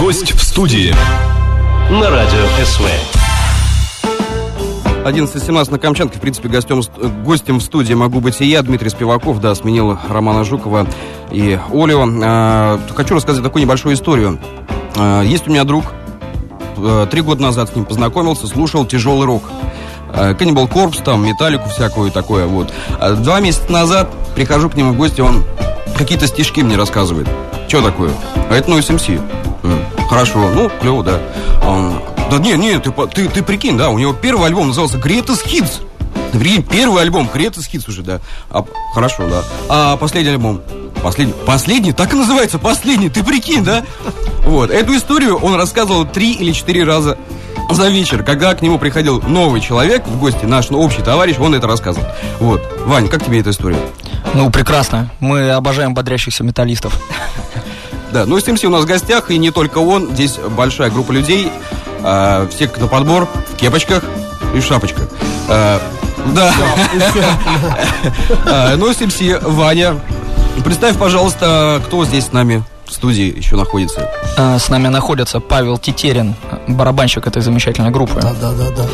Гость в студии. На радио СВ. 11.17 на Камчатке. В принципе, гостем, гостем в студии могу быть и я, Дмитрий Спиваков, да, сменил Романа Жукова и Олю. А, хочу рассказать такую небольшую историю. А, есть у меня друг, а, три года назад с ним познакомился, слушал тяжелый рок. Каннибал Корпс, там, металлику всякую такое, вот. А два месяца назад прихожу к нему в гости, он какие-то стишки мне рассказывает. Что такое? А это Noise MC. Хорошо, ну, клево, да. Он, да не, не, ты, ты, ты прикинь, да, у него первый альбом назывался Greatest Hits. Ты прикинь, первый альбом Greatest Hits уже, да. А, хорошо, да. А последний альбом? Последний, последний, так и называется, последний, ты прикинь, да? Вот, эту историю он рассказывал три или четыре раза за вечер, когда к нему приходил новый человек в гости, наш общий товарищ, он это рассказывал. Вот. Вань, как тебе эта история? Ну, прекрасно. Мы обожаем бодрящихся металлистов. Да, ну, с у нас в гостях, и не только он. Здесь большая группа людей. Э, все на подбор, в кепочках и в шапочках. Э, да. э, ну, с Ваня. Представь, пожалуйста, кто здесь с нами в студии еще находится. С нами находится Павел Тетерин, барабанщик этой замечательной группы. Да, да, да, да.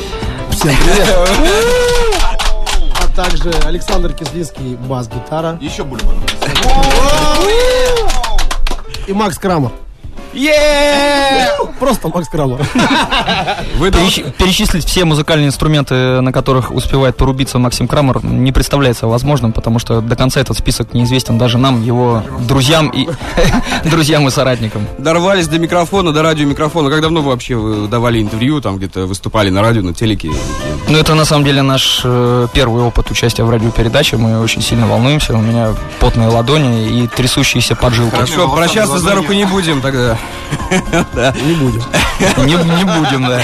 Всем привет. А также Александр Кислинский, бас-гитара. Еще Бульман. И Макс Крамер. Просто Макс Крамер. Перечислить все музыкальные инструменты, на которых успевает порубиться Максим Крамер, не представляется возможным, потому что до конца этот список неизвестен даже нам, его друзьям и друзьям и соратникам. Дорвались до микрофона, до радиомикрофона. Как давно вы вообще вы давали интервью, там где-то выступали на радио, на телеке? Ну, это на самом деле наш э, первый опыт участия в радиопередаче. Мы очень сильно волнуемся. У меня потные ладони и трясущиеся поджилки. Хорошо, прощаться за руку не будем тогда. Не будем. Не будем, да.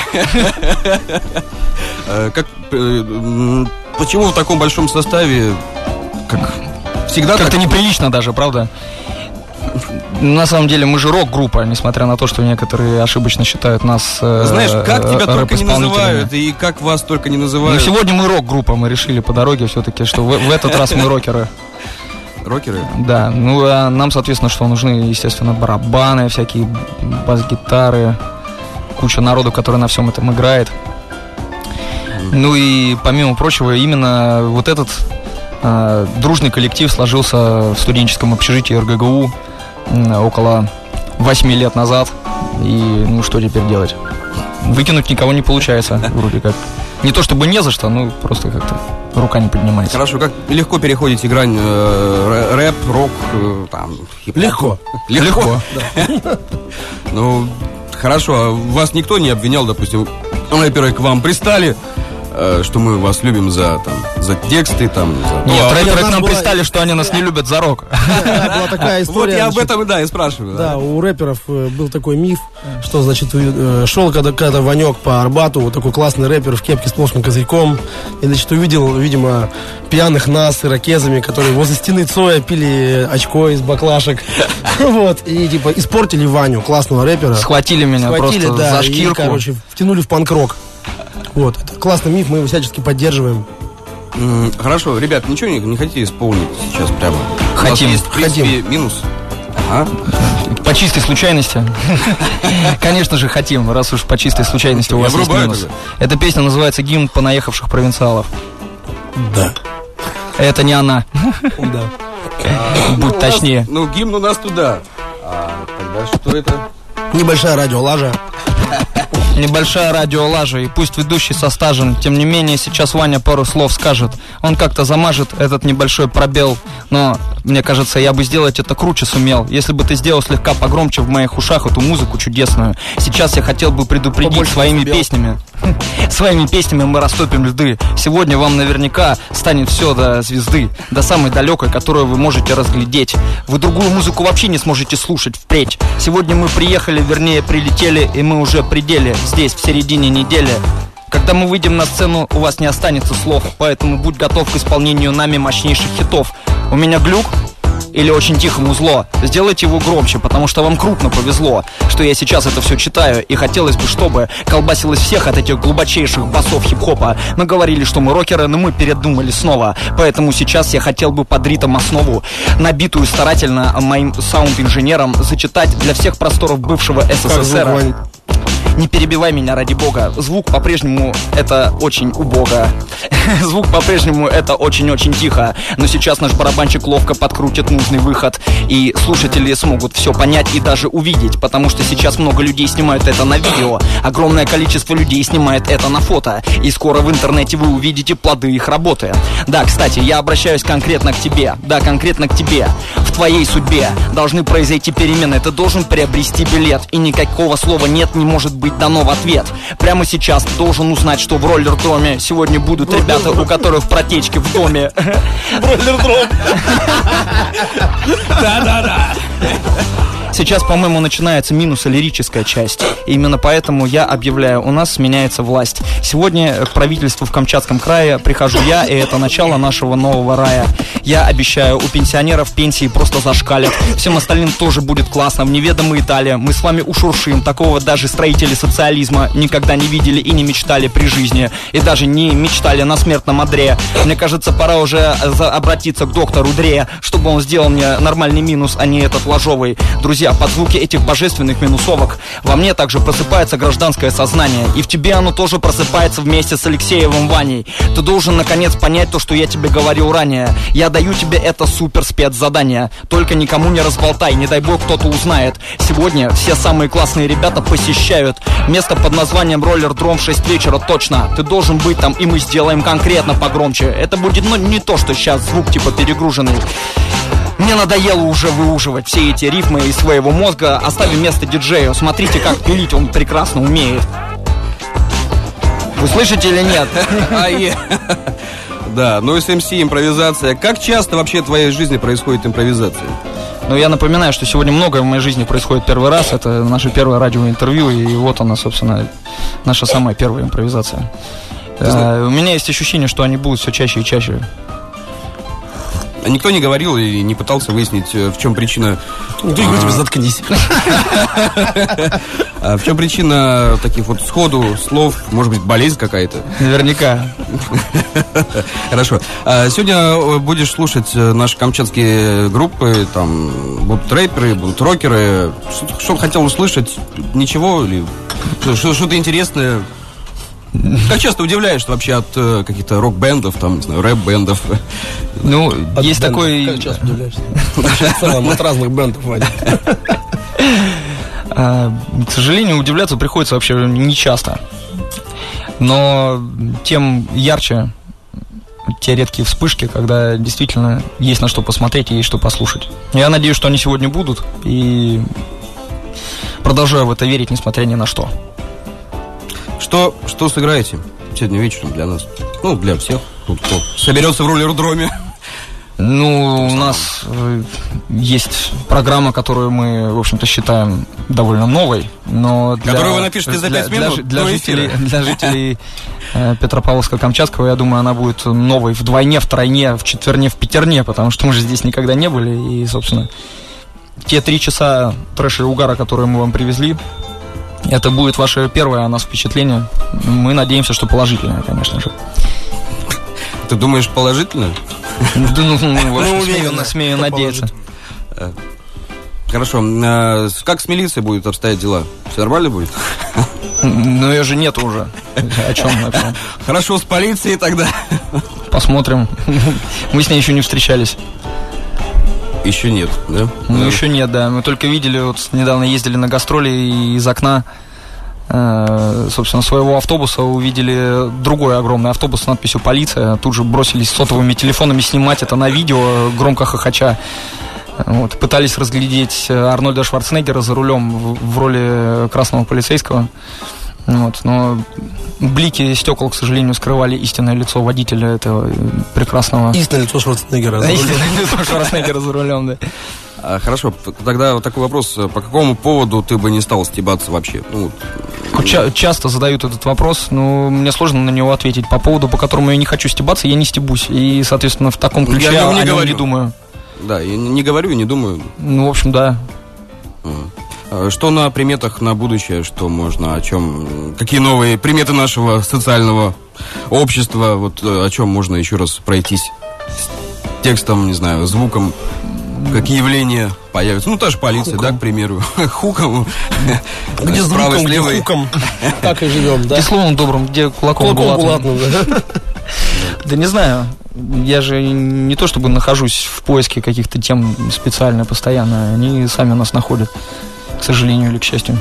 Э, как, э, почему в таком большом составе, как всегда... Как-то неприлично даже, правда? На самом деле мы же рок-группа, несмотря на то, что некоторые ошибочно считают нас э, Знаешь, как тебя только не называют и как вас только не называют. Ну, сегодня мы рок-группа, мы решили по дороге все-таки, что в, в этот раз мы рокеры. Рокеры? Да, ну а нам, соответственно, что нужны, естественно, барабаны, всякие бас-гитары, куча народу, который на всем этом играет. Ну и помимо прочего, именно вот этот э, дружный коллектив сложился в студенческом общежитии РГГУ э, около 8 лет назад. И ну что теперь делать? Выкинуть никого не получается, вроде как. Не то чтобы не за что, ну просто как-то рука не поднимается. Хорошо, как легко переходите грань э, рэп, рок, э, там, Легко. Легко. Ну, хорошо, а вас никто не обвинял, допустим, рэперы к вам пристали, что мы вас любим за, там, за тексты, там, за... Нет, ну, рэперы к нам была... пристали, что они нас не любят за рок. была такая история. Вот я об этом, да, и спрашиваю. Да, у рэперов э, был такой миф, что, значит, э, шел когда-то Ванек по Арбату, вот такой классный рэпер в кепке с плоским козырьком, и, значит, увидел, видимо, пьяных нас с ирокезами, которые возле стены Цоя пили очко из баклашек. Вот, и, типа, испортили Ваню, классного рэпера. Схватили меня просто за шкирку. И, короче, втянули в панк-рок. Вот, это классный миф, мы его всячески поддерживаем. Хорошо, ребят, ничего не, не хотите исполнить сейчас прямо? Хотим. есть, в принципе, хотим. минус. Ага. По чистой случайности. Конечно же, хотим, раз уж по чистой случайности у вас есть минус. Эта песня называется «Гимн понаехавших провинциалов». Да. Это не она. Да. Будь точнее. Ну, гимн у нас туда. А тогда что это? Небольшая радиолажа. Небольшая радиолажа, и пусть ведущий со стажем, тем не менее сейчас Ваня пару слов скажет. Он как-то замажет этот небольшой пробел, но мне кажется, я бы сделать это круче сумел, если бы ты сделал слегка погромче в моих ушах эту музыку чудесную. Сейчас я хотел бы предупредить Побольше своими успел. песнями. Своими песнями мы растопим льды. Сегодня вам наверняка станет все до звезды, до самой далекой, которую вы можете разглядеть. Вы другую музыку вообще не сможете слушать впредь. Сегодня мы приехали, вернее прилетели, и мы уже пределе здесь, в середине недели. Когда мы выйдем на сцену, у вас не останется слов, поэтому будь готов к исполнению нами мощнейших хитов. У меня глюк, или очень тихому зло, сделайте его громче, потому что вам крупно повезло, что я сейчас это все читаю, и хотелось бы, чтобы колбасилось всех от этих глубочайших басов хип-хопа. Мы говорили, что мы рокеры, но мы передумали снова, поэтому сейчас я хотел бы под ритм основу, набитую старательно моим саунд-инженером, зачитать для всех просторов бывшего СССР. Не перебивай меня, ради бога. Звук по-прежнему это очень убого. Звук по-прежнему это очень-очень тихо. Но сейчас наш барабанчик ловко подкрутит нужный выход. И слушатели смогут все понять и даже увидеть. Потому что сейчас много людей снимают это на видео. Огромное количество людей снимает это на фото. И скоро в интернете вы увидите плоды их работы. Да, кстати, я обращаюсь конкретно к тебе. Да, конкретно к тебе. В твоей судьбе должны произойти перемены. Ты должен приобрести билет. И никакого слова нет не может быть дано в ответ. Прямо сейчас должен узнать, что в роллер-дроме сегодня будут ребята, у которых протечки в доме. Роллер-дром. Да-да-да. Сейчас, по-моему, начинается минусо-лирическая часть. И именно поэтому я объявляю, у нас сменяется власть. Сегодня к правительству в Камчатском крае прихожу я, и это начало нашего нового рая. Я обещаю, у пенсионеров пенсии просто зашкалят. Всем остальным тоже будет классно. В неведомой Италии мы с вами ушуршим. Такого даже строители социализма никогда не видели и не мечтали при жизни. И даже не мечтали на смертном одре. Мне кажется, пора уже обратиться к доктору Дре, чтобы он сделал мне нормальный минус, а не этот ложовый. Друзья, под звуки этих божественных минусовок во мне также просыпается гражданское сознание. И в тебе оно тоже просыпается вместе с Алексеевым Ваней. Ты должен наконец понять то, что я тебе говорил ранее. Я даю тебе это супер спецзадание. Только никому не разболтай, не дай бог кто-то узнает. Сегодня все самые классные ребята посещают место под названием Роллер Дром в 6 вечера точно. Ты должен быть там, и мы сделаем конкретно погромче. Это будет, ну, не то, что сейчас звук типа перегруженный. Мне надоело уже выуживать все эти рифмы из своего мозга. Оставим место диджею. Смотрите, как пилить он прекрасно умеет. Вы слышите или нет? А. Да, ну и с МС импровизация. Как часто вообще в твоей жизни происходит импровизация? Но я напоминаю, что сегодня многое в моей жизни происходит первый раз. Это наше первое радиоинтервью, и вот она, собственно, наша самая первая импровизация. Э, У меня есть ощущение, что они будут все чаще и чаще. Никто не говорил и не пытался выяснить, э, в чем причина, Ну, ты говоришь, тебе заткнись. а, в чем причина таких вот сходу слов, может быть, болезнь какая-то. Наверняка. Хорошо. А, Сегодня э, будешь слушать э, наши камчатские группы, там будут рэперы, будут рокеры. Что, хотел услышать? Ничего или что- что-то интересное? Как часто удивляешься вообще от э, каких-то рок-бендов, там, не знаю, рэп-бендов? Ну, От есть бендов. такой... Как часто удивляешься? От разных бендов, Ваня. А, К сожалению, удивляться приходится вообще не часто. Но тем ярче те редкие вспышки, когда действительно есть на что посмотреть и есть что послушать. Я надеюсь, что они сегодня будут. И продолжаю в это верить, несмотря ни на что. Что, что сыграете сегодня вечером для нас? Ну, для всех. Тут кто соберется в роллер-дроме. Ну, у нас э, есть программа, которую мы, в общем-то, считаем довольно новой, но для, Которую вы напишете за для- пять для минут для, до жителей, для жителей э, Петропавловска-Камчатского, я думаю, она будет новой вдвойне, втройне, в четверне, в пятерне, потому что мы же здесь никогда не были, и, собственно, те три часа трэша и угара, которые мы вам привезли, это будет ваше первое о нас впечатление. Мы надеемся, что положительное, конечно же. Ты думаешь положительно? Да, ну, ну, уверенно, смею, надеяться. Хорошо. А, с- Как с милицией будет обстоять дела? Все нормально будет? Ну, ее же нет уже. О чем, о чем? Хорошо, с полицией тогда. Посмотрим. Мы с ней еще не встречались. Еще нет, да? Ну, Да. еще нет, да. Мы только видели, вот недавно ездили на гастроли и из окна э, собственно, своего автобуса увидели другой огромный автобус с надписью «Полиция». Тут же бросились сотовыми телефонами снимать это на видео, громко хохоча. Вот, пытались разглядеть э, Арнольда Шварценеггера за рулем в, в роли красного полицейского. Вот, но блики стекол, к сожалению, скрывали истинное лицо водителя этого э, прекрасного... Истинное лицо Шварценеггера. за рулем. Истинное лицо Шварценеггера за рулем, да. А, хорошо, тогда вот такой вопрос. По какому поводу ты бы не стал стебаться вообще? Ну, вот, Ча- часто задают этот вопрос, но мне сложно на него ответить. По поводу, по которому я не хочу стебаться, я не стебусь. И, соответственно, в таком Я ключе о я нем не о нем говорю. не думаю. Да, я не говорю и не думаю. Ну, в общем, да. Что на приметах на будущее, что можно, о чем, какие новые приметы нашего социального общества, вот э, о чем можно еще раз пройтись с текстом, не знаю, звуком, какие явления появятся. Ну, та же полиция, да, к примеру, хуком, Где звуком, где хуком. Так и живем, да? Где словом добрым, где кулаком, Кулаком булатным. булатным, да? Да не знаю. Я же не то чтобы нахожусь в поиске каких-то тем специально, постоянно. Они сами нас находят, к сожалению или к счастью.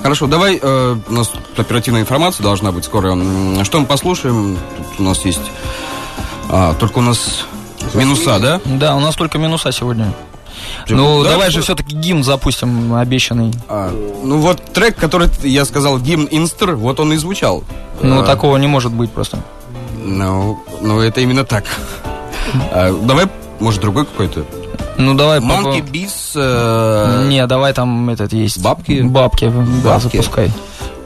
Хорошо, давай, э, у нас оперативная информация должна быть скоро. Что мы послушаем? Тут у нас есть... а, только у нас минуса, да? Да, у нас только минуса сегодня. Ну, да, давай же все-таки гимн запустим обещанный. А, ну вот трек, который я сказал, гимн Инстер, вот он и звучал. Ну, А, такого не может быть просто. Ну, ну, это именно так. А, давай, может, другой какой-то. Ну, давай Monkey попро- Bees. э, Не, давай там этот есть. Бабки? Бабки, да, Бабки? запускай.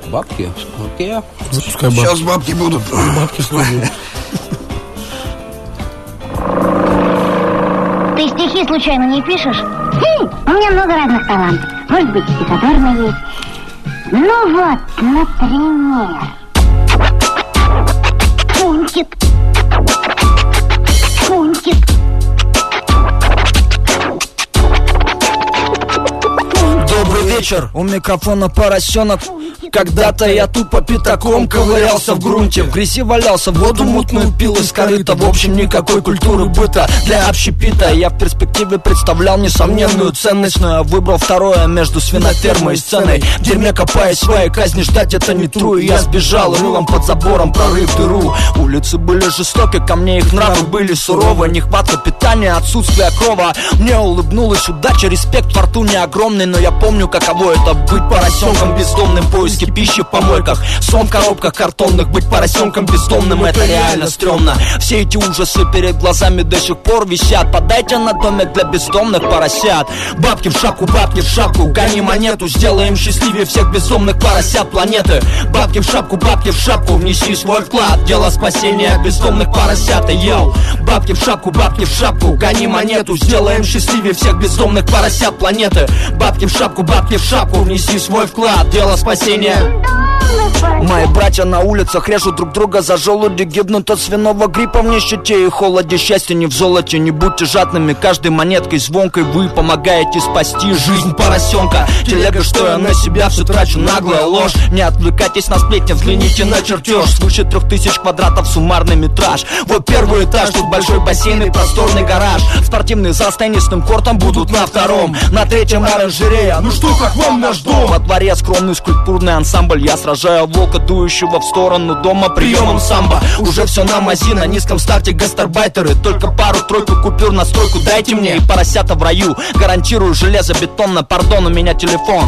Бабки. Окей. Запускай бабки. Сейчас бабки будут. Бабки студии. Ты стихи случайно не пишешь? Хм, у меня много разных талантов. Может быть, стихотворный есть. Ну вот, например. Фунтик. Вечер, у микрофона поросенок Когда-то я тупо пятаком ковырялся в грунте В грязи валялся, воду мутную пил из корыта. В общем, никакой культуры быта для общепита. Я в перспективе представлял несомненную ценность Но я выбрал второе между свинофермой и сценой. В дерьме копаясь своей казни ждать это не И я сбежал рылом под забором, прорыв дыру. Улицы были жестоки, ко мне их нравы были суровы. Нехватка питания, отсутствие крова. Мне улыбнулась удача, респект фортуне огромный. Но я помню, каково это быть поросенком бездомным в Поиске пищи в помойках, сон в коробках картонных Быть поросенком бездомным, это реально стрёмно. Все эти ужасы перед глазами до сих пор висят. Подайте на домик для бездомных поросят. Бабки в шапку, бабки в шапку Гони монету, сделаем счастливее всех бездомных поросят планеты. Бабки в шапку, бабки в шапку Внеси свой вклад, дело спасения бездомных поросят йоу, бабки в шапку, бабки в шапку Гони монету, сделаем счастливее всех бездомных поросят планеты. Бабки в шапку, бабки в шапку Внеси свой вклад, дело спасения Yeah. Мои братья на улицах режут друг друга за желуди Гибнут от свиного гриппа. В нищете и холоде Счастье не в золоте, не будьте жадными. Каждой монеткой, звонкой вы помогаете спасти жизнь поросенка. Телега, что я на себя все трачу, наглая ложь. Не отвлекайтесь на сплетни, взгляните на чертеж. Свыше трех тысяч квадратов суммарный метраж. Вот первый этаж, тут большой бассейн и просторный гараж. Спортивный зал с теннисным кортом будут на втором. На третьем оранжерея, ну что, как вам наш дом? Во дворе скромный скульптурный ансамбль Я сражаю волка, дующего в сторону дома приемом самбо. Уже все на мази, на низком старте гастарбайтеры. Только пару-тройку купюр на стройку дайте мне. И поросята в раю, гарантирую железобетонно. Пардон, у меня телефон.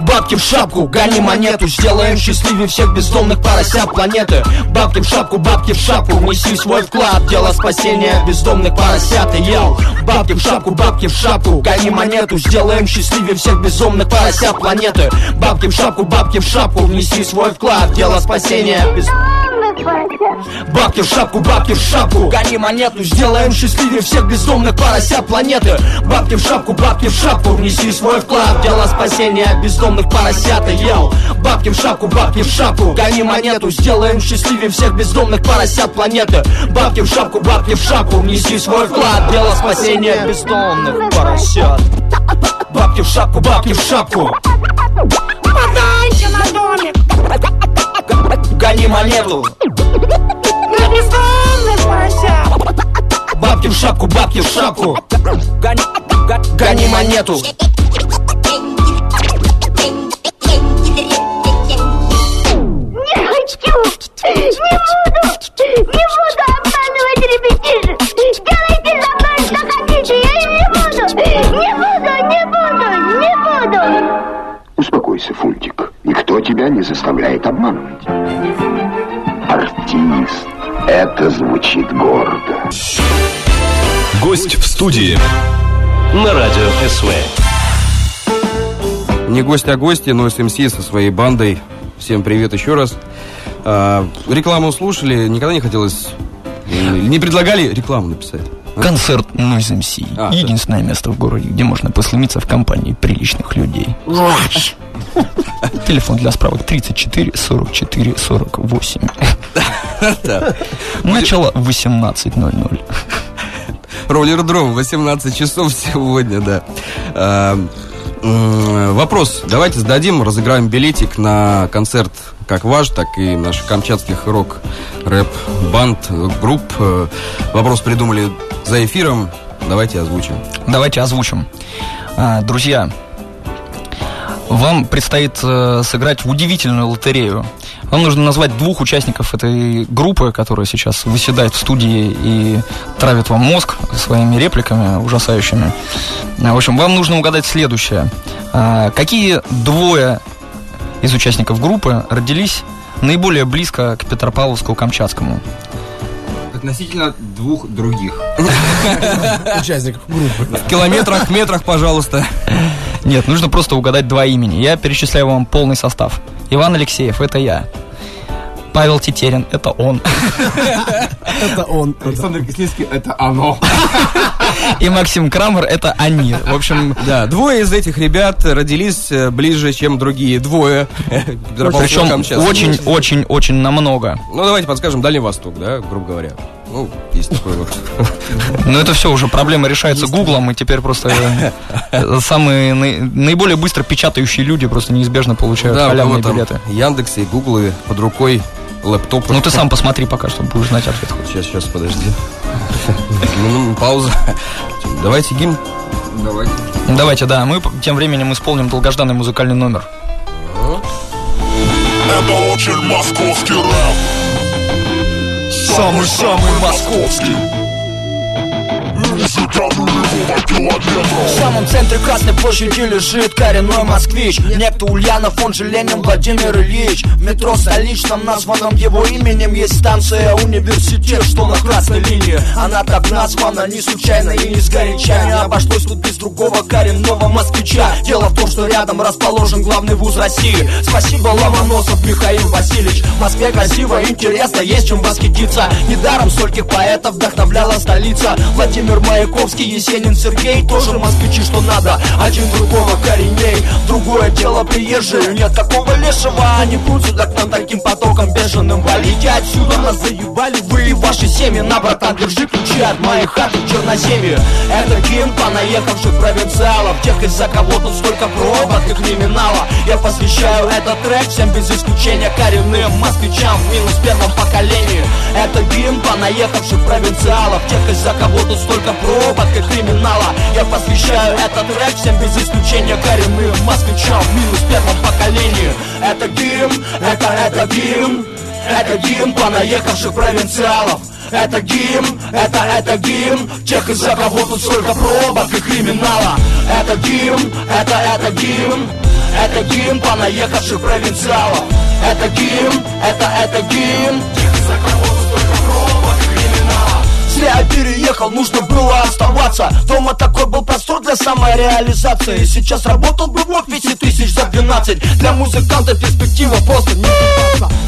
Бабки в шапку, гони монету. Сделаем счастливее всех бездомных поросят планеты. Бабки в шапку, бабки в шапку. Внеси свой вклад, дело спасения бездомных поросят. И йоу, бабки в шапку, бабки в шапку. Гони монету, сделаем счастливее всех безумных поросят планеты Бабки в шапку, бабки в шапку Внеси свой вклад, дело спасения. Без... Бабки в шапку, бабки в шапку. Гони монету, сделаем счастливее всех бездомных поросят планеты. Бабки в шапку, бабки в шапку Внеси свой вклад в дело спасения. Бездомных поросят йоу, бабки в шапку, бабки в шапку. Гони монету, сделаем счастливее всех бездомных поросят планеты. Бабки в шапку, бабки в шапку Внеси свой вклад в дело спасения. Бездомных поросят. Бабки в шапку, бабки в шапку Подайте на домик Гони монету на бездомных поросят. Бабки в шапку, бабки в шапку Гони, гони, гони монету Не хочу! Не буду! Не буду не заставляет обманывать. Артист. Это звучит гордо. Гость в студии. На радио СВ. Не гость, а гости, но СМС со своей бандой. Всем привет еще раз. А, рекламу слушали, никогда не хотелось Не предлагали рекламу написать? Концерт Noise MC. А, Единственное место в городе, где можно послумиться в компании приличных людей. Телефон для справок 34 44 48. Начало 18.00. Роллердром, 18 часов сегодня, да. А, Вопрос давайте зададим, разыграем билетик на концерт как ваш, так и наших камчатских рок, рэп, банд, э, групп. Э, Вопрос придумали за эфиром, давайте озвучим. Давайте озвучим. А, Друзья, вам предстоит э, сыграть в удивительную лотерею. Вам нужно назвать двух участников этой группы, которая сейчас выседает в студии и травит вам мозг своими репликами ужасающими. В общем, вам нужно угадать следующее. А, Какие двое из участников группы родились наиболее близко к Петропавловску-Камчатскому? Относительно двух других. Участников группы. В километрах, метрах, пожалуйста. Нет, нужно просто угадать два имени. Я перечисляю вам полный состав. Иван Алексеев, это я. Павел Тетерин, это он. Это он. Александр Кислицкий, это оно. И Максим Крамер, это они. В общем, Да, двое из этих ребят родились э, ближе, чем другие. Двое. причем очень-очень-очень намного. Ну, давайте подскажем, Дальний Восток, да, грубо говоря. Ну, есть такой вот. Но это все уже проблема решается гуглом, и теперь просто э, самые наи- наиболее быстро печатающие люди просто неизбежно получают Да, халявные билеты. Яндексы и Гуглы под рукой, лэптопы. Ну ты сам посмотри пока что, будешь знать ответ. Сейчас, сейчас, подожди. Ну, Пауза. Давайте гимн. Давайте. Давайте, да, мы тем временем исполним долгожданный музыкальный номер. Это очень московский рэп Самый-самый московский Музыка В самом центре Красной площади лежит коренной москвич. Некто Ульянов, он же Ленин Владимир Ильич. В метро столичном, названном его именем Есть станция университет, что на красной линии. Она так названа не случайно и не сгоряча Не обошлось тут без другого коренного москвича. Дело в том, что рядом расположен главный вуз России. Спасибо, Ломоносов Михаил Васильевич. В Москве красиво, интересно, есть чем восхититься. Недаром стольких поэтов вдохновляла столица. Владимир Маяковский, Есенин, Сергей Тоже москвичи, что надо, один другого кореней Другое дело приезжие, нет такого лешего Они прут сюда к нам таким потоком беженым Валите отсюда, нас заебали вы и ваши семьи На, братан, держи ключи от моей хаты в Черноземье Это гимн понаехавших провинциалов. Тех, из-за кого тут столько пробок и криминала. Я посвящаю этот трек всем без исключения коренным москвичам в минус первом поколении. Это гимн понаехавших провинциалов. Тех, из-за кого тут столько пробок и криминала Я посвящаю этот трек всем без исключения коренным москвичам минус первом поколении. Это гимн, это, это гимн Это гимн понаехавших провинциалов. Это гимн, это, это гимн Тех, из-за кого тут столько пробок и криминала. Это гимн, это, это гимн Это гимн понаехавших провинциалов. Это гимн, это, это гимн Тех, из-за кого Зря я переехал, нужно было оставаться. Дома такой был простор для самореализации. Сейчас работал бы в офисе тысяч за 12 Для музыканта перспектива просто не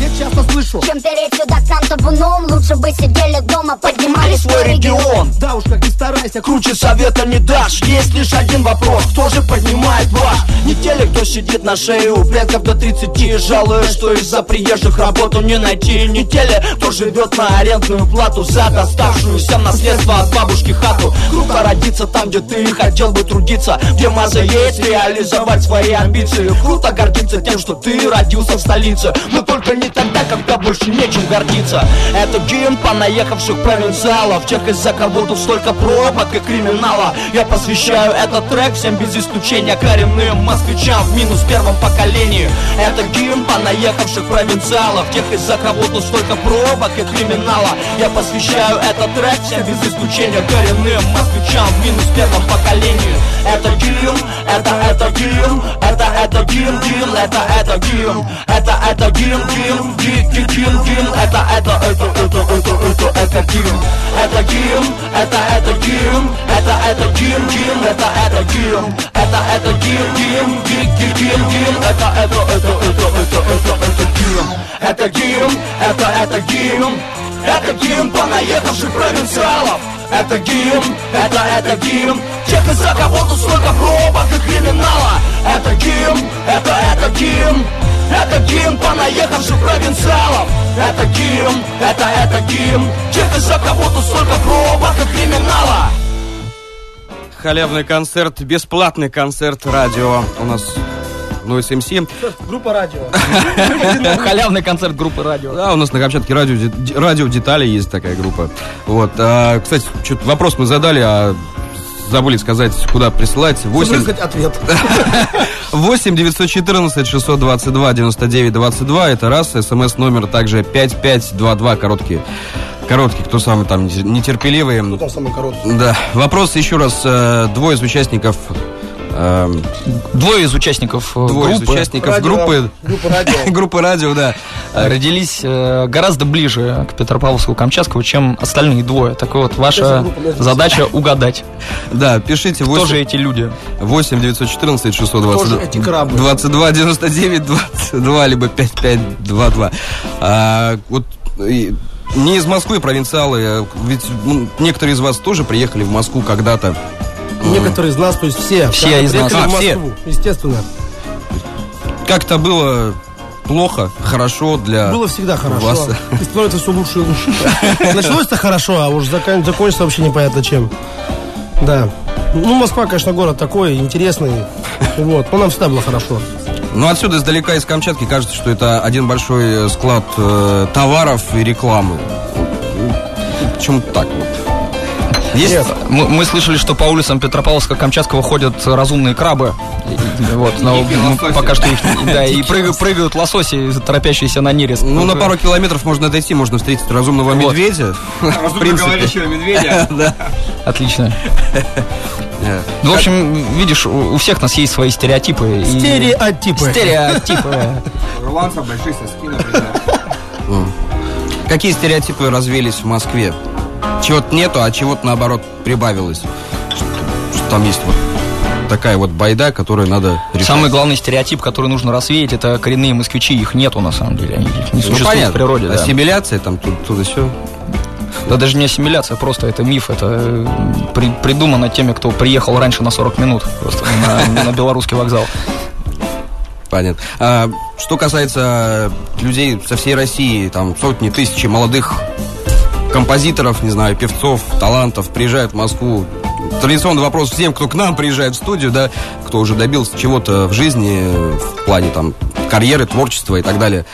Я часто слышу Чем переть сюда к Антоновым, лучше бы сидели дома, поднимали свой регион. Да уж как ни старайся, круче совета не дашь. Есть лишь один вопрос, кто же поднимает ваш? Не телек, кто сидит на шее у предков до 30 Жалуюсь, что из-за приезжих работу не найти. Не теле, кто живет на арендную плату За доставшуюся в наследство от бабушки хату. Круто родиться там, где ты хотел бы трудиться. Где маза есть реализовать свои амбиции. Круто гордиться тем, что ты родился в столице. Но только не тогда, когда больше нечем гордиться. Это гимн понаехавших провинциалов. Тех, из-за кого тут столько пробок и криминала. Я посвящаю этот трек всем без исключения коренным москвичам в минус первом поколении. Это гимн понаехавших провинциалов. Тех, из-за кого тут столько пробок и криминала. Я посвящаю этот трек всем без исключения коренным москвичам минус первом поколении Это гимн, это, это гимн Это, это гимн, гимн, это, это гимн Это, это гимн, гимн, ги- ги- гимн, гимн Это, это, это, это, это, это, это гимн Это гимн, это, это гимн Это, это гимн, гимн, это, это гимн Это, это гимн, гимн, ги- ги- гимн, гимн Это, это, это, это, это, это, это гимн Это гимн, это, это гимн Это гимн понаехавших провинциалов. Это гимн, это, это гимн. Тех, из-за кого тут столько пробок и криминала. Это гимн, это, это гимн. Это гимн понаехавших провинциалов. Это гимн, это, это гимн. Тех, из-за кого тут столько пробок и криминала. Халявный концерт, бесплатный концерт радио у нас Noise MC. Группа радио. Халявный концерт группы радио. Да, у нас на Камчатке радио, радио детали есть такая группа. Вот. а, кстати, что-то вопрос мы задали, а забыли сказать, куда присылать. 8, Выслать ответ. 8 914 622 99 22 это раз, смс номер также 5522 короткий. Короткий, кто самый там нетерпеливый. Там самый короткий. Да. Вопрос еще раз. э, Двое из участников Двое из участников э, двое из группы участников Радио, группы Группа радио. группы радио, да. э, родились э, гораздо ближе к Петропавловску-Камчатскому, чем остальные двое. Так вот, ваша задача угадать, Да, пишите кто 8, же эти люди. 8 914 Кто 620 же эти крабы? 22 99 22 либо 5522. А, вот и не из Москвы провинциалы, а ведь ну, некоторые из вас тоже приехали в Москву когда-то. Некоторые из нас, то есть все. Все из нас. приехали в А, все. Москву, Естественно. Как-то было плохо, хорошо для Было всегда хорошо. вас. И становится все лучше и лучше. Началось-то хорошо, а уж закон- закончится вообще непонятно чем. Да. Ну, Москва, конечно, город такой, интересный. Вот. Но нам всегда было хорошо. Ну, отсюда издалека из Камчатки кажется, что это один большой э, склад э, товаров и рекламы. Почему-то так вот. Есть? Нет. Мы, мы слышали, что по улицам Петропавловска-Камчатского ходят разумные крабы. Вот, но мы пока что их, да, и прыгают, прыгают лососи, торопящиеся на нерест. Ну, на пару километров можно дойти, можно встретить разумного Вот. медведя. В принципе. медведя. Да. Отлично. Э, Ну, в общем, видишь, у, всех нас есть свои стереотипы. и- Стереотипы. Стереотипы. Ирландцев большие соски, например. Какие стереотипы развелись в Москве? Чего-то нету, а чего-то наоборот прибавилось. Что, что там есть вот такая вот байда, которую надо решать. Самый главный стереотип, который нужно рассеять, это коренные москвичи. Их нету, на самом деле. Они- Их не ну, существует понятно. в природе. да. Ассимиляция там тут, туда все. Да даже не ассимиляция, просто это миф. Это э, при- придумано теми, кто приехал раньше на 40 минут просто на, на белорусский вокзал. Понятно. А, что касается людей со всей России, там сотни, тысячи молодых композиторов, не знаю, певцов, талантов приезжают в Москву. Традиционный вопрос всем, кто к нам приезжает в студию, да, кто уже добился чего-то в жизни, в плане там карьеры, творчества и так далее.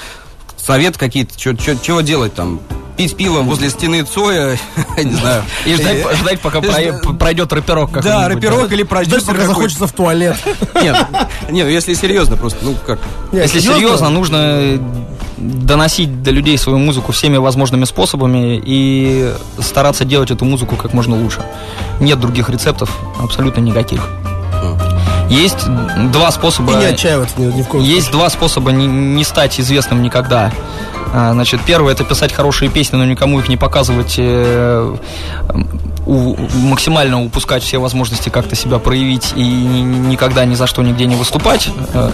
Совет какие-то, чё- чё- чего делать там? Пить пиво возле стены Цоя, не знаю. И ждать, ждать пока про- пройдет рэперок Да, какой-нибудь. рэперок или Ждать, продюсер пока захочется в туалет. Нет, нет, ну, если серьезно, просто, ну как, Нет, Если серьезно, нужно доносить до людей свою музыку всеми возможными способами и стараться делать эту музыку как можно лучше. Нет других рецептов, абсолютно никаких. Есть два способа. И не отчаиваться ни, ни в коем Есть два способа не, не стать известным никогда. А, Значит, первый это писать хорошие песни, но никому их не показывать, э, у- максимально упускать все возможности как-то себя проявить и ни- никогда ни за что нигде не выступать. Э,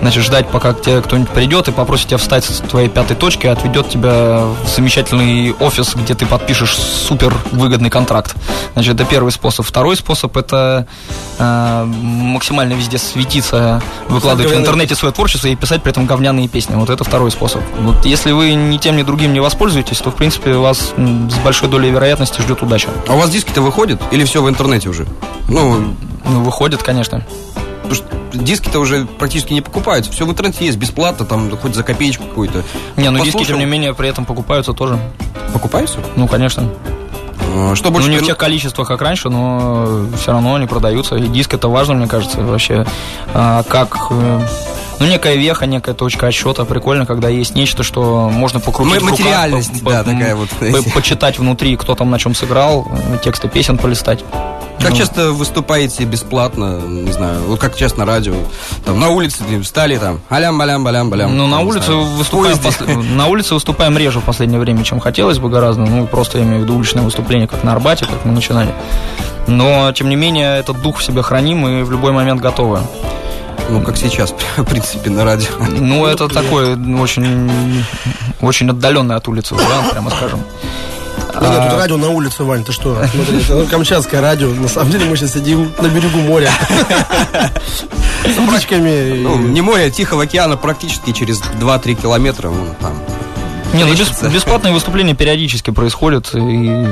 Значит, ждать, пока к тебе кто-нибудь придет и попросит тебя встать с твоей пятой точки, отведет тебя в замечательный офис, где ты подпишешь супер выгодный контракт. Значит, это первый способ. Второй способ это э, максимально везде светиться, выкладывать в интернете свое творчество и писать при этом говняные песни. Вот это второй способ. Вот если вы ни тем, ни другим не воспользуетесь, то, в принципе, вас с большой долей вероятности ждет удача. А у вас диски-то выходят? Или все в интернете уже? Ну, Ну, выходит, конечно. диски-то уже практически не покупаются. Все в интернете есть бесплатно, там хоть за копеечку какую-то. Не, ну диски, Послушал. тем не менее, при этом покупаются тоже. Покупаются? Ну, конечно. А, Что больше ну, не в тех количествах, как раньше, но все равно они продаются. И диск это важно, мне кажется, вообще. А, как э, ну, некая веха, некая точка отсчета. Прикольно, когда есть нечто, что можно покрутить руках, материальность, по- да, по- такая вот. по- Почитать внутри, кто там на чем сыграл, э, тексты песен полистать. Как Ну, часто выступаете бесплатно, не знаю, вот как часто на радио, там на улице встали там, алям, балям, балям, балям. Ну, на улице выступаем пос- на улице выступаем реже в последнее время, чем хотелось бы гораздо. Ну, просто я имею в виду уличное выступление, как на Арбате, как мы начинали. Но, тем не менее, этот дух в себе храним и в любой момент готовы. Ну, как сейчас, в принципе, на радио. Ну, это такой очень, очень отдаленный от улицы вариант, прямо скажем. Да нет, тут радио на улице, Вань, ты что? Смотри, это Камчатское радио. На самом деле мы сейчас сидим на берегу моря. С удочками. Ну, не море, а Тихого океана практически через 2-3 километра. вон там. Не, ну бес- бесплатные выступления периодически происходят. И,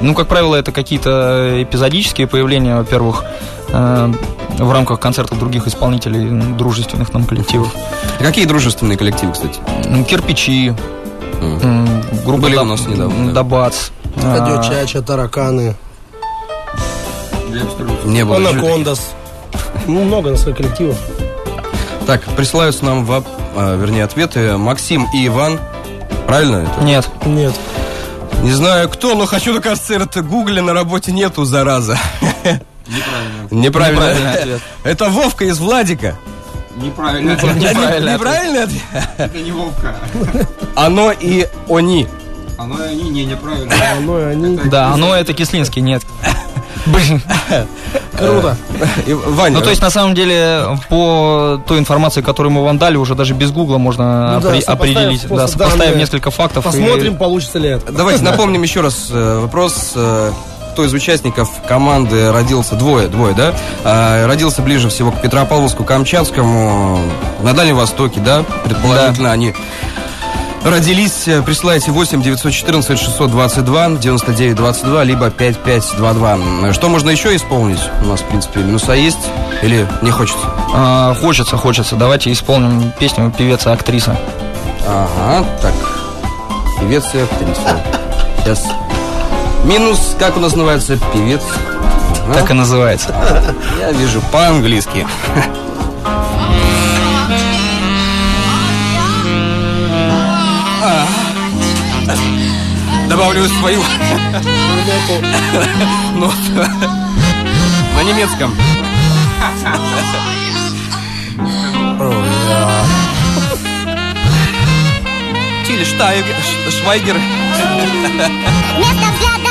ну, как правило, это какие-то эпизодические появления, во-первых, э, в рамках концертов других исполнителей, дружественных нам коллективов. А Какие дружественные коллективы, кстати? Кирпичи, м, группа Были у нас недавно. Дабац. Радио А, Чача, тараканы, Не было. Анакондас. Ну, много на своих коллективов. Так, присылаются нам, воп- а, вернее, ответы Максим и Иван. Правильно это? Нет. Нет. Не знаю кто, но хочу на концерт. Гугля на работе нету, зараза. Неправильно. Неправильно. Неправильный ответ. Это Вовка из Владика. Неправильно. Неправильный Неправильный ответ? Это не Вовка. Оно и они. Оно и они не неправильно. Оно и они. Да, оно это Кислинский, нет. Блин. Круто. И, Ваня, Ну, то есть, на самом деле, по той информации, которую мы вам дали, уже даже без гугла можно Ну да, опре- сопоставив определить, да, данные. несколько фактов. и- Посмотрим, получится ли это. давайте напомним еще раз э, вопрос. Кто из участников команды родился, двое, двое, да? А, Родился ближе всего к Петропавловску, Камчатскому, на Дальнем Востоке, да? Предположительно, они родились. Э, Присылайте 8 914 622 99 22, либо 5522. Что можно еще исполнить? У нас, в принципе, минуса есть или не хочется? А, хочется, хочется. Давайте исполним песню певица актриса. Ага, так. Певец и актриса. Сейчас. Минус, как у нас называется, певец? Ага. Так и называется. Я вижу по-английски. А. Добавлю свою ноту. На немецком. Тиль Швайгер. Вместо взгляда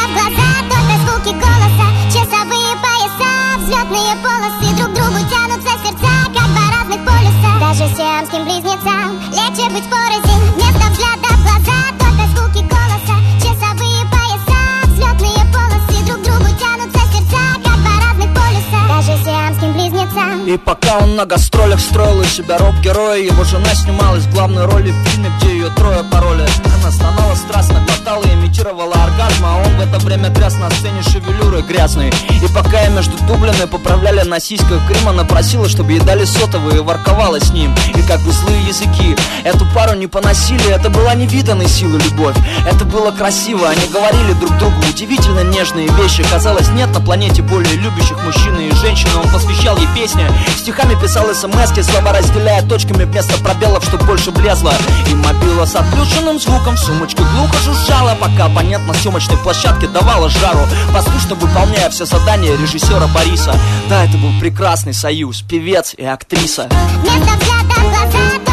звуки голоса Часовые пояса, взлетные полосы Друг другу тянутся сердца, как два разных полюса. Даже сиамским близнецам легче быть порознь Вместо взгляда в глаза, только звуки голоса. Часовые пояса, взлетные полосы Друг другу тянутся сердца, как два разных полюса. Даже сиамским близнецам. И пока он на гастролях строил из себя роб героя Его жена снималась в главной роли в фильме, где ее трое пароли Она стонала страстно, глотала и имитировала оргазм А он в это время тряс на сцене шевелюры грязные. И пока я между дублями поправляли на сиськах грим Она просила, чтобы ей дали сотовые и ворковала с ним. И как бы злые языки Эту пару не поносили, это была невиданной силы любовь. Это было красиво, они говорили друг другу удивительно нежные вещи. Казалось, нет на планете более любящих мужчин и женщин. Он посвящал ей песни, стихами писал смс Слова разделяя точками вместо пробелов, чтоб больше влезло. И мобила с отключенным звуком в сумочке глухо жужжала Пока на съемочной площадке давала жару. Послушно выполняя все задания режиссера Бориса. Да, это был прекрасный союз, певец и актриса. Вместо взгляда глаза,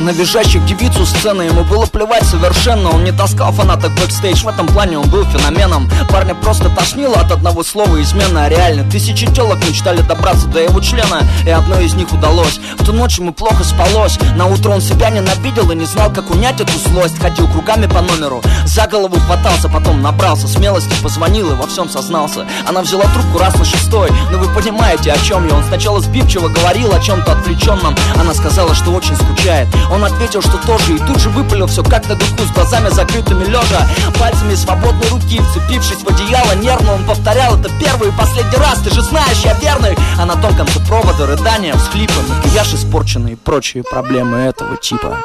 На визжащих девиц у сцены. Ему было плевать совершенно Он не таскал фанаток бэкстейдж, в этом плане он был феноменом. Парня просто тошнило от одного слова измена реально, тысячи телок мечтали добраться до его члена И одной из них удалось. В ту ночь ему плохо спалось. На утро он себя ненавидел и не знал, как унять эту злость. Ходил кругами по номеру, за голову хватался Потом набрался. Смелости, позвонил и во всем сознался. Она взяла трубку раз на шестой. Но вы понимаете, о чем я? Он сначала сбивчиво говорил о чем-то отвлеченном Она сказала, что очень скучает Он ответил, что тоже И тут же выпалил все как на духу С глазами закрытыми лежа Пальцами свободной руки Вцепившись в одеяло нервно Он повторял это первый и последний раз Ты же знаешь, я верный! А на том конце провода рыдания, всхлипы Макияж испорченный и прочие проблемы этого типа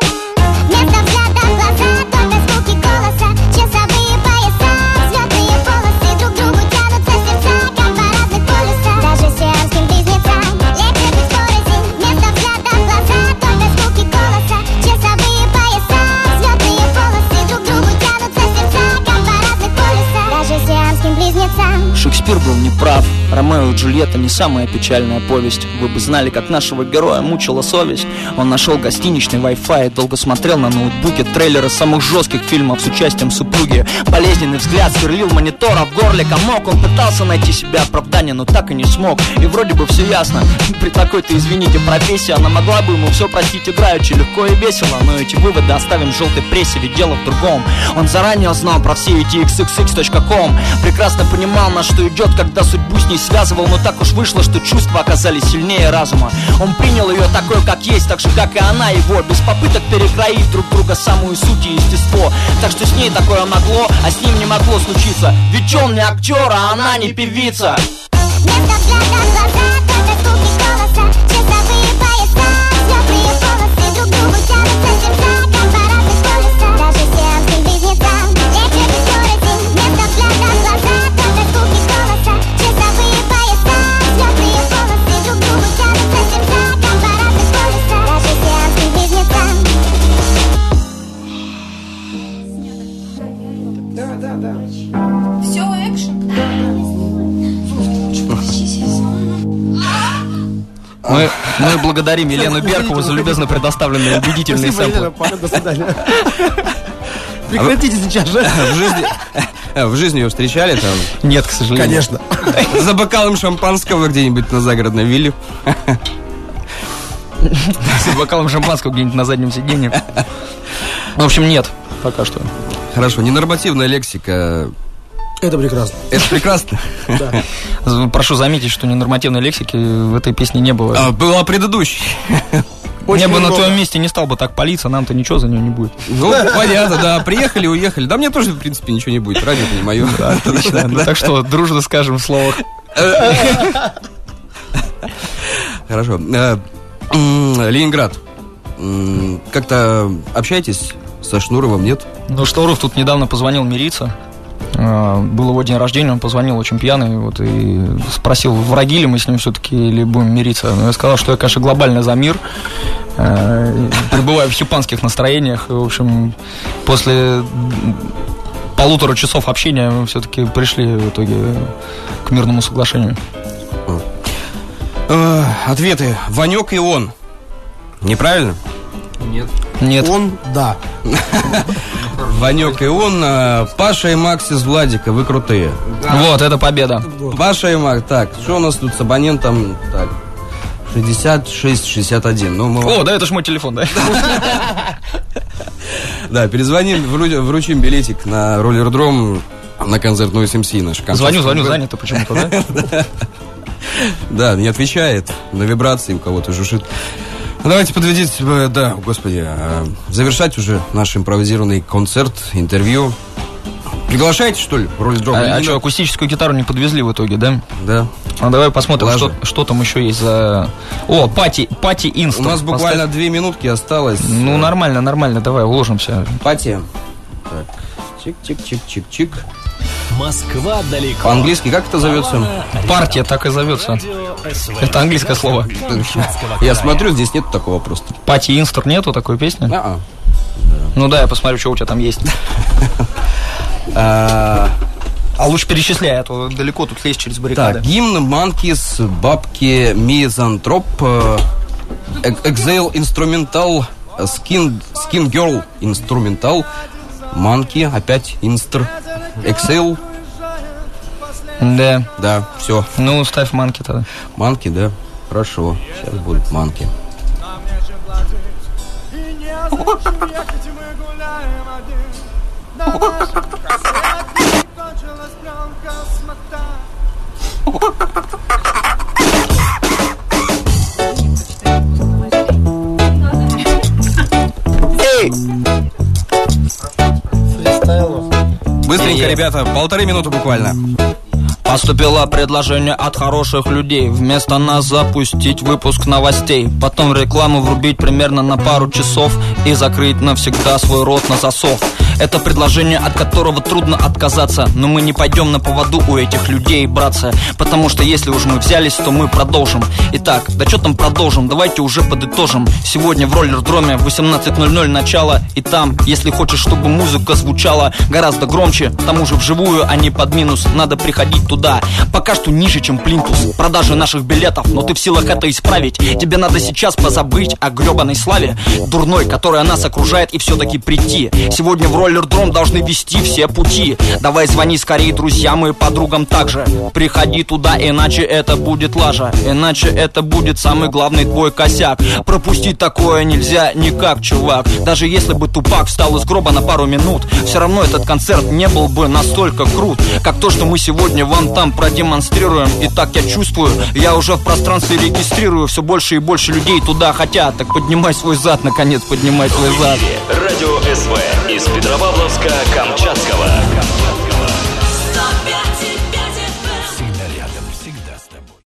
Шекспир был неправ. Ромео и Джульетта не самая печальная повесть. Вы бы знали, как нашего героя мучила совесть. Он нашел гостиничный Wi-Fi и долго смотрел на ноутбуке трейлеры самых жестких фильмов с участием супруги. Болезненный взгляд сверлил монитора в горле комок. Он пытался найти себе оправдание, но так и не смог. И вроде бы все ясно. При такой-то, извините, профессии она могла бы ему все простить играючи, легко и весело. Но эти выводы оставим желтой прессе, ведь дело в другом. Он заранее знал про все эти xxx.com Прекрасно понимал, на что идет, когда судьбу с ней связывал Но так уж вышло, что чувства оказались сильнее разума Он принял ее такой, как есть, так же, как и она его. Без попыток перекроить друг друга самую суть и естество. Так что с ней такое могло, а с ним не могло случиться. Ведь он не актер, а она не певица. Вместо взгляда глаза, Мы, мы благодарим Елену Беркову за любезно предоставленные убедительные сэмплы. До свидания. Прекратите сейчас же. В жизни, в жизни ее встречали там Нет, к сожалению. Конечно. за бокалом шампанского где-нибудь на загородной вилле. С бокалом шампанского где-нибудь на заднем сиденье. В общем, нет, пока что. Хорошо, ненормативная лексика. Это прекрасно. Это прекрасно. З- Прошу заметить, что ненормативной лексики в этой песне не было. А, Была предыдущая. Я бы на много. твоем месте не стал бы так палиться, нам-то ничего за нее не будет. Ну, понятно, да. Приехали, уехали. Да мне тоже, в принципе, ничего не будет. Радио-то не мое. Так что дружно скажем в словах. Хорошо. Э, Ленинград. Как-то общаетесь со Шнуровым, нет? Ну, Шторов тут недавно позвонил мириться. А, Был его день рождения, он позвонил очень пьяный вот, и спросил, враги ли мы с ним все-таки или будем мириться. Ну, я сказал, что я, конечно, глобально за мир, э, пребываю в хипанских настроениях. И, в общем, после полутора часов общения мы все-таки пришли в итоге к мирному соглашению. Э, Ответы. Ванек и он. Неправильно? Нет. Нет, Он, да. Ванек и он. э, Паша и Макс из Владика. Вы крутые. вот, это победа. Паша и Макс. Так, что у нас тут с абонентом? Так, 66-61. Ну, мы... О, да, это ж мой телефон, да? Да, перезвоним, вру- вручим билетик на роллердром на концерт Noise MC наш. Звоню, звоню, занято почему-то, да? Да, не отвечает, на вибрации у кого-то жужжит. Ну, Давайте подведите, да, господи, э, завершать уже наш импровизированный концерт, интервью. Приглашаете, что ли, роллердром? А, Или а не что, акустическую гитару не подвезли в итоге, да? Да. Ну, давай посмотрим, что, что там еще есть за... О, пати, пати инсту. У нас буквально две минутки осталось. Ну, нормально, нормально, давай, уложимся. Пати. Так, чик-чик-чик-чик-чик. Москва далеко. По-английски как это зовется? Партия так и зовется. Это английское слово. Я смотрю, здесь нет такого просто. Пати инстор нету такой песни? А-а. Ну да, я посмотрю, что у тебя там есть. А, А лучше перечисляй, а то далеко тут лезть через баррикады. Так, гимн Манкис, бабки Мизантроп, э, Экзейл Инструментал, Скин, Скин Герл Инструментал, Манки, опять Инстр, Эксейл, Да. да, все, Ну, ставь манки тогда. Манки, да, хорошо, сейчас будут Манки. Быстренько, ребята, полторы минуты буквально. Поступило предложение от хороших людей. Вместо нас запустить выпуск новостей. Потом рекламу врубить примерно на пару часов И закрыть навсегда свой рот на засов. Это предложение, от которого трудно отказаться. Но мы не пойдем на поводу у этих людей, братцы. Потому что если уж мы взялись, то мы продолжим. Итак, да что там продолжим, давайте уже подытожим. Сегодня в роллер-дроме 18.00 начало. И там, если хочешь, чтобы музыка звучала гораздо громче К тому же вживую, а не под минус Надо приходить туда Пока что ниже, чем плинтус. Продажи наших билетов, но ты в силах это исправить. Тебе надо сейчас позабыть о гребаной славе Дурной, которая нас окружает и все-таки прийти. Сегодня в роллер-дром должны вести все пути. Давай звони скорее друзьям и подругам также. Приходи туда, иначе это будет лажа. Иначе это будет самый главный твой косяк. Пропустить такое нельзя никак, чувак. Даже если бы Тупак встал из гроба на пару минут Все равно этот концерт не был бы настолько крут Как то, что мы сегодня вам там продемонстрируем И так я чувствую, я уже в пространстве регистрирую Все больше и больше людей туда хотят. Так поднимай свой зад, наконец, поднимай свой зад. Радио СВ из Петропавловска-Камчатского.